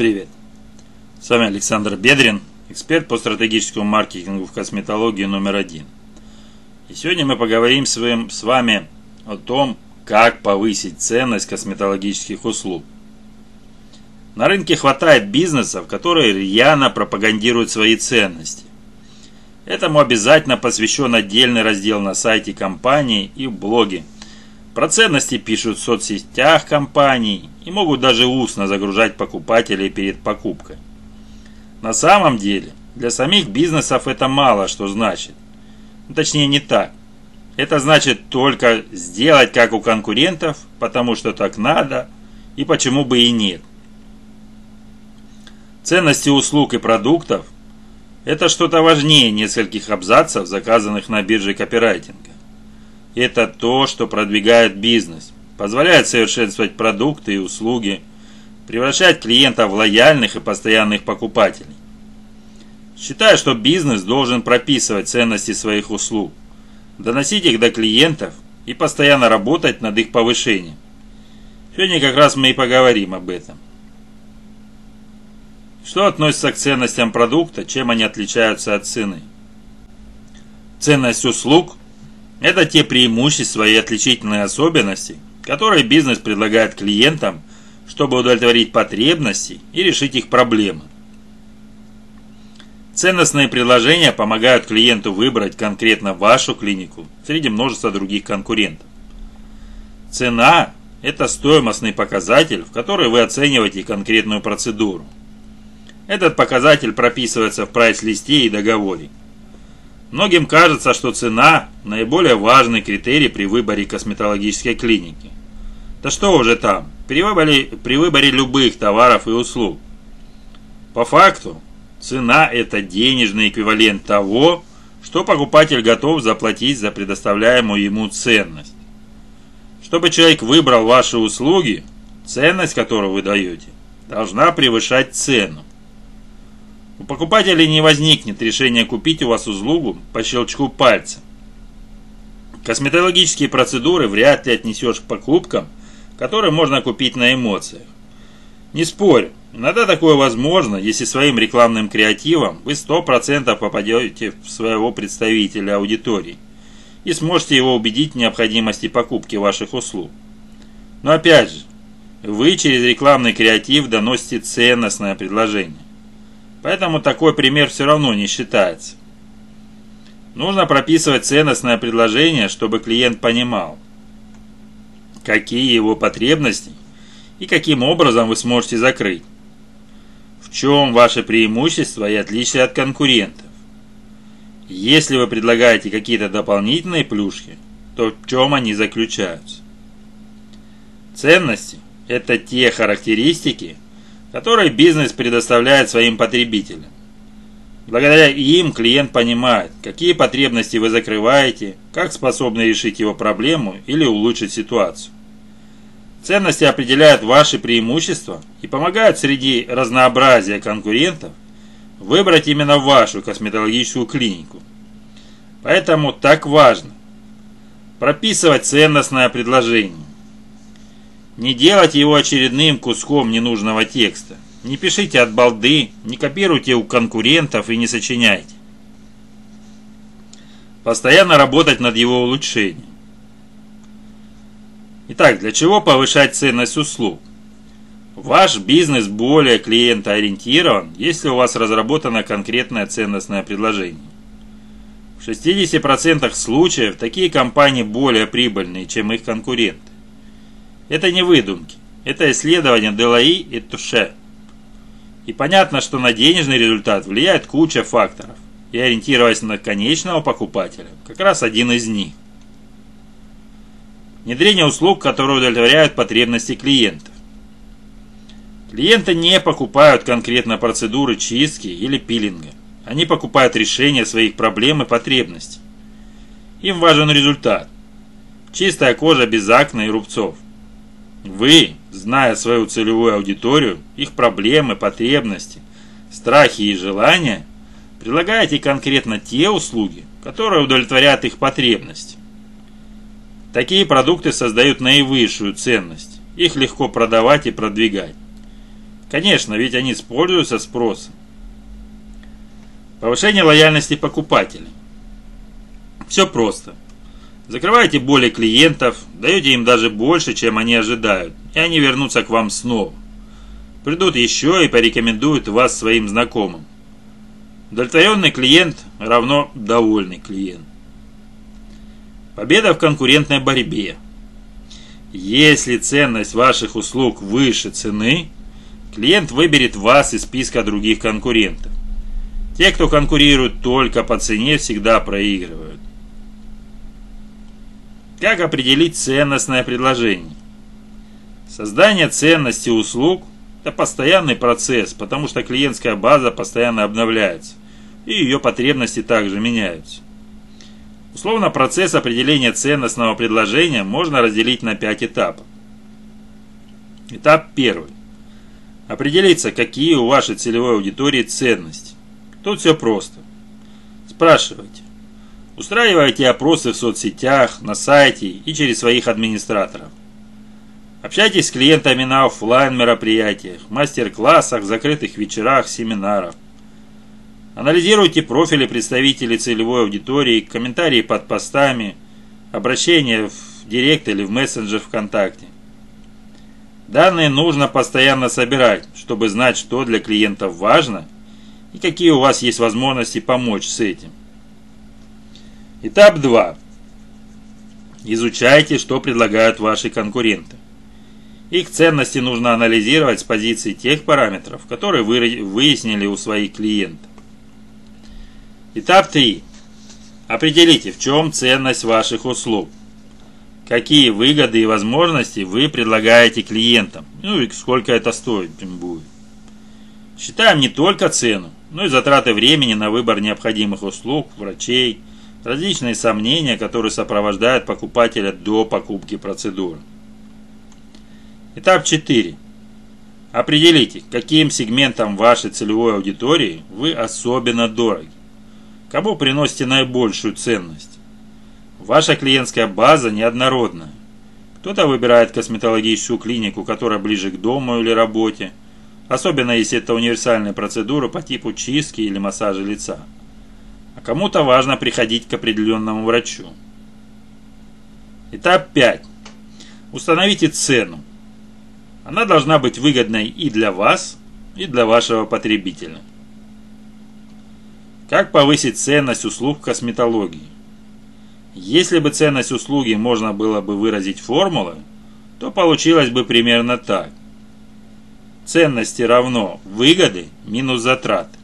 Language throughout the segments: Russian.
Привет! С вами Александр Бедрин, эксперт по стратегическому маркетингу в косметологии номер один. И сегодня мы поговорим с вами, с вами о том, как повысить ценность косметологических услуг. На рынке хватает бизнесов, которые рьяно пропагандируют свои ценности. Этому обязательно посвящен отдельный раздел на сайте компании и в блоге – про ценности пишут в соцсетях компаний и могут даже устно загружать покупателей перед покупкой. На самом деле, для самих бизнесов это мало что значит. Ну, точнее, не так. Это значит только сделать как у конкурентов, потому что так надо, и почему бы и нет. Ценности услуг и продуктов – это что-то важнее нескольких абзацев, заказанных на бирже копирайтинга. Это то, что продвигает бизнес, позволяет совершенствовать продукты и услуги, превращать клиентов в лояльных и постоянных покупателей. Считаю, что бизнес должен прописывать ценности своих услуг, доносить их до клиентов и постоянно работать над их повышением. Сегодня как раз мы и поговорим об этом. Что относится к ценностям продукта, чем они отличаются от цены? Ценность услуг это те преимущества и отличительные особенности, которые бизнес предлагает клиентам, чтобы удовлетворить потребности и решить их проблемы. Ценностные предложения помогают клиенту выбрать конкретно вашу клинику среди множества других конкурентов. Цена – это стоимостный показатель, в который вы оцениваете конкретную процедуру. Этот показатель прописывается в прайс-листе и договоре. Многим кажется, что цена – наиболее важный критерий при выборе косметологической клиники. Да что уже там, при выборе, при выборе любых товаров и услуг. По факту, цена – это денежный эквивалент того, что покупатель готов заплатить за предоставляемую ему ценность. Чтобы человек выбрал ваши услуги, ценность, которую вы даете, должна превышать цену. У покупателя не возникнет решения купить у вас услугу по щелчку пальца. Косметологические процедуры вряд ли отнесешь к покупкам, которые можно купить на эмоциях. Не спорю, иногда такое возможно, если своим рекламным креативом вы 100% попадете в своего представителя аудитории и сможете его убедить в необходимости покупки ваших услуг. Но опять же, вы через рекламный креатив доносите ценностное предложение. Поэтому такой пример все равно не считается. Нужно прописывать ценностное предложение, чтобы клиент понимал, какие его потребности и каким образом вы сможете закрыть. В чем ваше преимущество и отличие от конкурентов. Если вы предлагаете какие-то дополнительные плюшки, то в чем они заключаются? Ценности – это те характеристики, которые бизнес предоставляет своим потребителям. Благодаря им клиент понимает, какие потребности вы закрываете, как способны решить его проблему или улучшить ситуацию. Ценности определяют ваши преимущества и помогают среди разнообразия конкурентов выбрать именно вашу косметологическую клинику. Поэтому так важно прописывать ценностное предложение. Не делайте его очередным куском ненужного текста. Не пишите от балды, не копируйте у конкурентов и не сочиняйте. Постоянно работать над его улучшением. Итак, для чего повышать ценность услуг? Ваш бизнес более клиентоориентирован, если у вас разработано конкретное ценностное предложение. В 60% случаев такие компании более прибыльные, чем их конкуренты. Это не выдумки. Это исследование Делаи и Туше. И понятно, что на денежный результат влияет куча факторов. И ориентироваясь на конечного покупателя, как раз один из них. Внедрение услуг, которые удовлетворяют потребности клиентов. Клиенты не покупают конкретно процедуры чистки или пилинга. Они покупают решение своих проблем и потребностей. Им важен результат. Чистая кожа без акне и рубцов – вы, зная свою целевую аудиторию, их проблемы, потребности, страхи и желания, предлагаете конкретно те услуги, которые удовлетворяют их потребности. Такие продукты создают наивысшую ценность, их легко продавать и продвигать. Конечно, ведь они используются спросом. Повышение лояльности покупателей. Все просто. Закрываете более клиентов, даете им даже больше, чем они ожидают, и они вернутся к вам снова. Придут еще и порекомендуют вас своим знакомым. Удовлетворенный клиент равно довольный клиент. Победа в конкурентной борьбе. Если ценность ваших услуг выше цены, клиент выберет вас из списка других конкурентов. Те, кто конкурирует только по цене, всегда проигрывают. Как определить ценностное предложение? Создание ценности услуг – это постоянный процесс, потому что клиентская база постоянно обновляется, и ее потребности также меняются. Условно, процесс определения ценностного предложения можно разделить на пять этапов. Этап первый. Определиться, какие у вашей целевой аудитории ценности. Тут все просто. Спрашивайте, Устраивайте опросы в соцсетях, на сайте и через своих администраторов. Общайтесь с клиентами на офлайн мероприятиях, мастер-классах, закрытых вечерах, семинарах. Анализируйте профили представителей целевой аудитории, комментарии под постами, обращения в Директ или в мессенджер ВКонтакте. Данные нужно постоянно собирать, чтобы знать, что для клиентов важно и какие у вас есть возможности помочь с этим. Этап 2. Изучайте, что предлагают ваши конкуренты. Их ценности нужно анализировать с позиции тех параметров, которые вы выяснили у своих клиентов. Этап 3. Определите, в чем ценность ваших услуг. Какие выгоды и возможности вы предлагаете клиентам, ну и сколько это стоит будет. Считаем не только цену, но и затраты времени на выбор необходимых услуг, врачей, различные сомнения, которые сопровождают покупателя до покупки процедуры. Этап 4. Определите, каким сегментом вашей целевой аудитории вы особенно дороги. Кому приносите наибольшую ценность. Ваша клиентская база неоднородная. Кто-то выбирает косметологическую клинику, которая ближе к дому или работе, особенно если это универсальная процедура по типу чистки или массажа лица а кому-то важно приходить к определенному врачу. Этап 5. Установите цену. Она должна быть выгодной и для вас, и для вашего потребителя. Как повысить ценность услуг в косметологии? Если бы ценность услуги можно было бы выразить формулой, то получилось бы примерно так. Ценности равно выгоды минус затраты.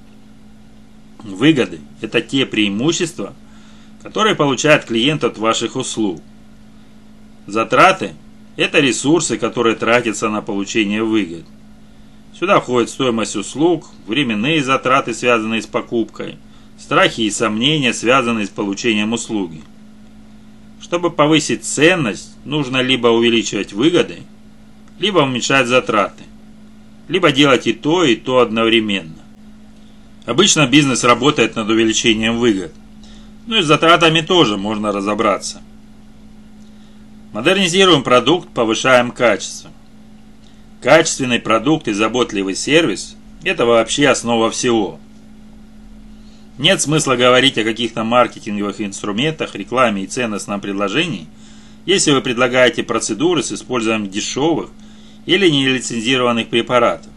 Выгоды – это те преимущества, которые получает клиент от ваших услуг. Затраты – это ресурсы, которые тратятся на получение выгод. Сюда входит стоимость услуг, временные затраты, связанные с покупкой, страхи и сомнения, связанные с получением услуги. Чтобы повысить ценность, нужно либо увеличивать выгоды, либо уменьшать затраты, либо делать и то, и то одновременно. Обычно бизнес работает над увеличением выгод. Ну и с затратами тоже можно разобраться. Модернизируем продукт, повышаем качество. Качественный продукт и заботливый сервис – это вообще основа всего. Нет смысла говорить о каких-то маркетинговых инструментах, рекламе и ценностном предложении, если вы предлагаете процедуры с использованием дешевых или нелицензированных препаратов.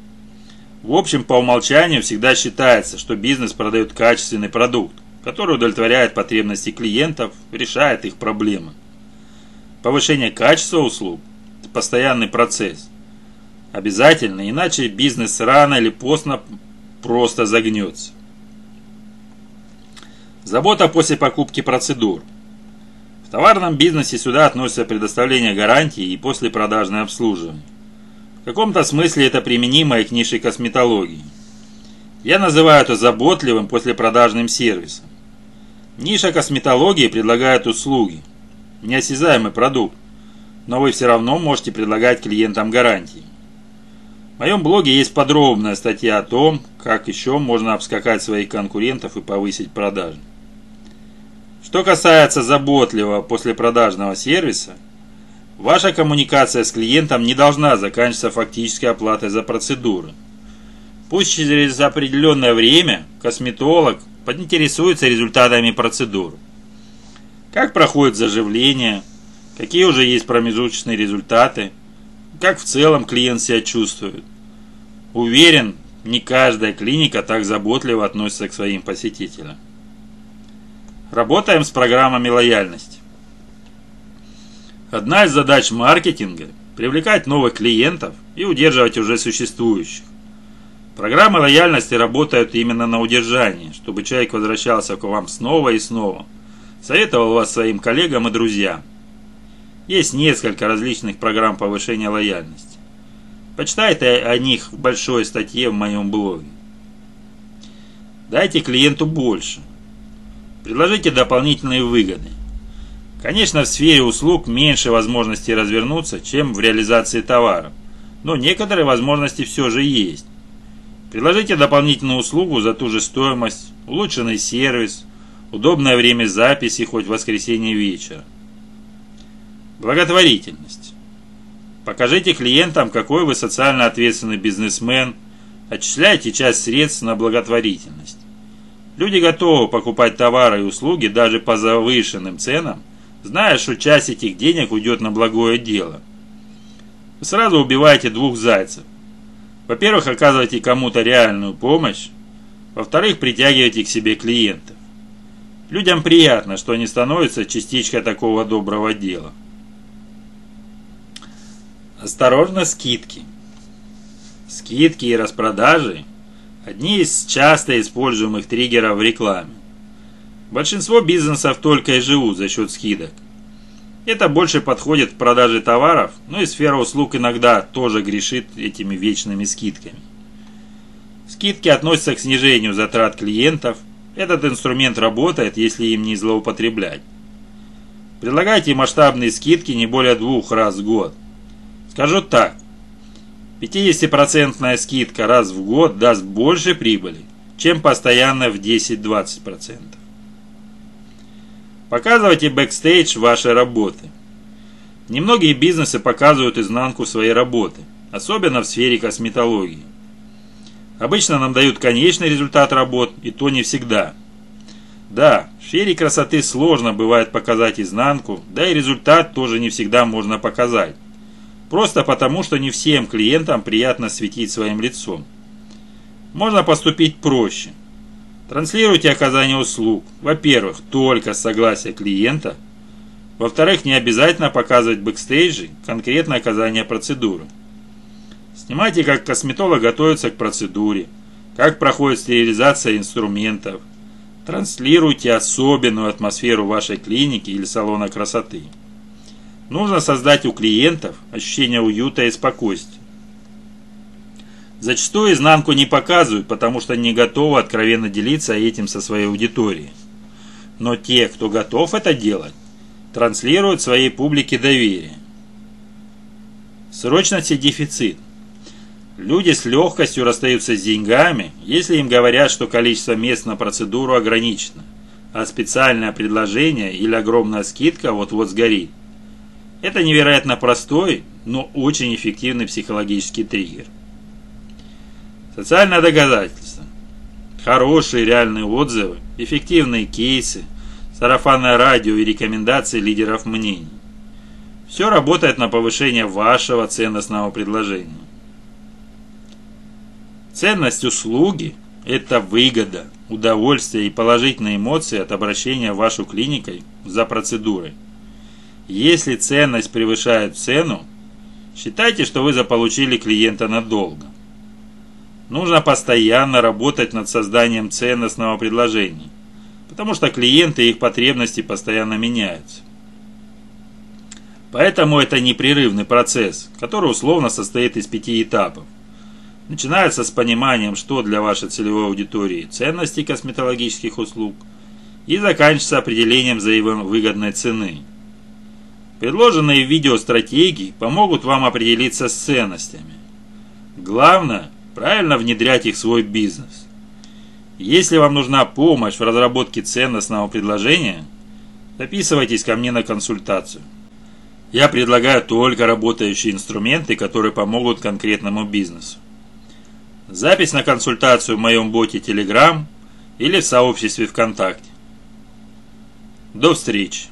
В общем, по умолчанию всегда считается, что бизнес продает качественный продукт, который удовлетворяет потребности клиентов, решает их проблемы. Повышение качества услуг – это постоянный процесс. Обязательно, иначе бизнес рано или поздно просто загнется. Забота после покупки процедур. В товарном бизнесе сюда относятся предоставление гарантии и послепродажное обслуживание. В каком-то смысле это применимо и к нишей косметологии. Я называю это заботливым послепродажным сервисом. Ниша косметологии предлагает услуги, неосязаемый продукт, но вы все равно можете предлагать клиентам гарантии. В моем блоге есть подробная статья о том, как еще можно обскакать своих конкурентов и повысить продажи. Что касается заботливого послепродажного сервиса – Ваша коммуникация с клиентом не должна заканчиваться фактической оплатой за процедуры. Пусть через определенное время косметолог поинтересуется результатами процедур. Как проходит заживление, какие уже есть промежуточные результаты, как в целом клиент себя чувствует. Уверен, не каждая клиника так заботливо относится к своим посетителям. Работаем с программами лояльности. Одна из задач маркетинга – привлекать новых клиентов и удерживать уже существующих. Программы лояльности работают именно на удержание, чтобы человек возвращался к вам снова и снова. Советовал вас своим коллегам и друзьям. Есть несколько различных программ повышения лояльности. Почитайте о них в большой статье в моем блоге. Дайте клиенту больше. Предложите дополнительные выгоды. Конечно, в сфере услуг меньше возможностей развернуться, чем в реализации товаров, но некоторые возможности все же есть. Предложите дополнительную услугу за ту же стоимость, улучшенный сервис, удобное время записи хоть в воскресенье вечера. Благотворительность. Покажите клиентам, какой вы социально ответственный бизнесмен, отчисляйте часть средств на благотворительность. Люди готовы покупать товары и услуги даже по завышенным ценам, зная, что часть этих денег уйдет на благое дело. Вы сразу убиваете двух зайцев. Во-первых, оказываете кому-то реальную помощь. Во-вторых, притягиваете к себе клиентов. Людям приятно, что они становятся частичкой такого доброго дела. Осторожно, скидки. Скидки и распродажи Одни из часто используемых триггеров в рекламе. Большинство бизнесов только и живут за счет скидок. Это больше подходит к продаже товаров, но и сфера услуг иногда тоже грешит этими вечными скидками. Скидки относятся к снижению затрат клиентов. Этот инструмент работает, если им не злоупотреблять. Предлагайте масштабные скидки не более двух раз в год. Скажу так, 50% скидка раз в год даст больше прибыли, чем постоянно в 10-20%. Показывайте бэкстейдж вашей работы. Немногие бизнесы показывают изнанку своей работы, особенно в сфере косметологии. Обычно нам дают конечный результат работ, и то не всегда. Да, в сфере красоты сложно бывает показать изнанку, да и результат тоже не всегда можно показать. Просто потому, что не всем клиентам приятно светить своим лицом. Можно поступить проще. Транслируйте оказание услуг, во-первых, только с согласия клиента, во-вторых, не обязательно показывать бэкстейджи конкретное оказание процедуры. Снимайте, как косметолог готовится к процедуре, как проходит стерилизация инструментов, транслируйте особенную атмосферу вашей клиники или салона красоты. Нужно создать у клиентов ощущение уюта и спокойствия. Зачастую изнанку не показывают, потому что не готовы откровенно делиться этим со своей аудиторией. Но те, кто готов это делать, транслируют своей публике доверие. Срочность и дефицит. Люди с легкостью расстаются с деньгами, если им говорят, что количество мест на процедуру ограничено, а специальное предложение или огромная скидка вот-вот сгорит. Это невероятно простой, но очень эффективный психологический триггер. Социальное доказательство. Хорошие реальные отзывы, эффективные кейсы, сарафанное радио и рекомендации лидеров мнений. Все работает на повышение вашего ценностного предложения. Ценность услуги – это выгода, удовольствие и положительные эмоции от обращения в вашу клиникой за процедурой. Если ценность превышает цену, считайте, что вы заполучили клиента надолго. Нужно постоянно работать над созданием ценностного предложения, потому что клиенты и их потребности постоянно меняются. Поэтому это непрерывный процесс, который условно состоит из пяти этапов. Начинается с пониманием, что для вашей целевой аудитории ценности косметологических услуг, и заканчивается определением взаимовыгодной цены – Предложенные видео стратегии помогут вам определиться с ценностями. Главное – правильно внедрять их в свой бизнес. Если вам нужна помощь в разработке ценностного предложения, записывайтесь ко мне на консультацию. Я предлагаю только работающие инструменты, которые помогут конкретному бизнесу. Запись на консультацию в моем боте Telegram или в сообществе ВКонтакте. До встречи!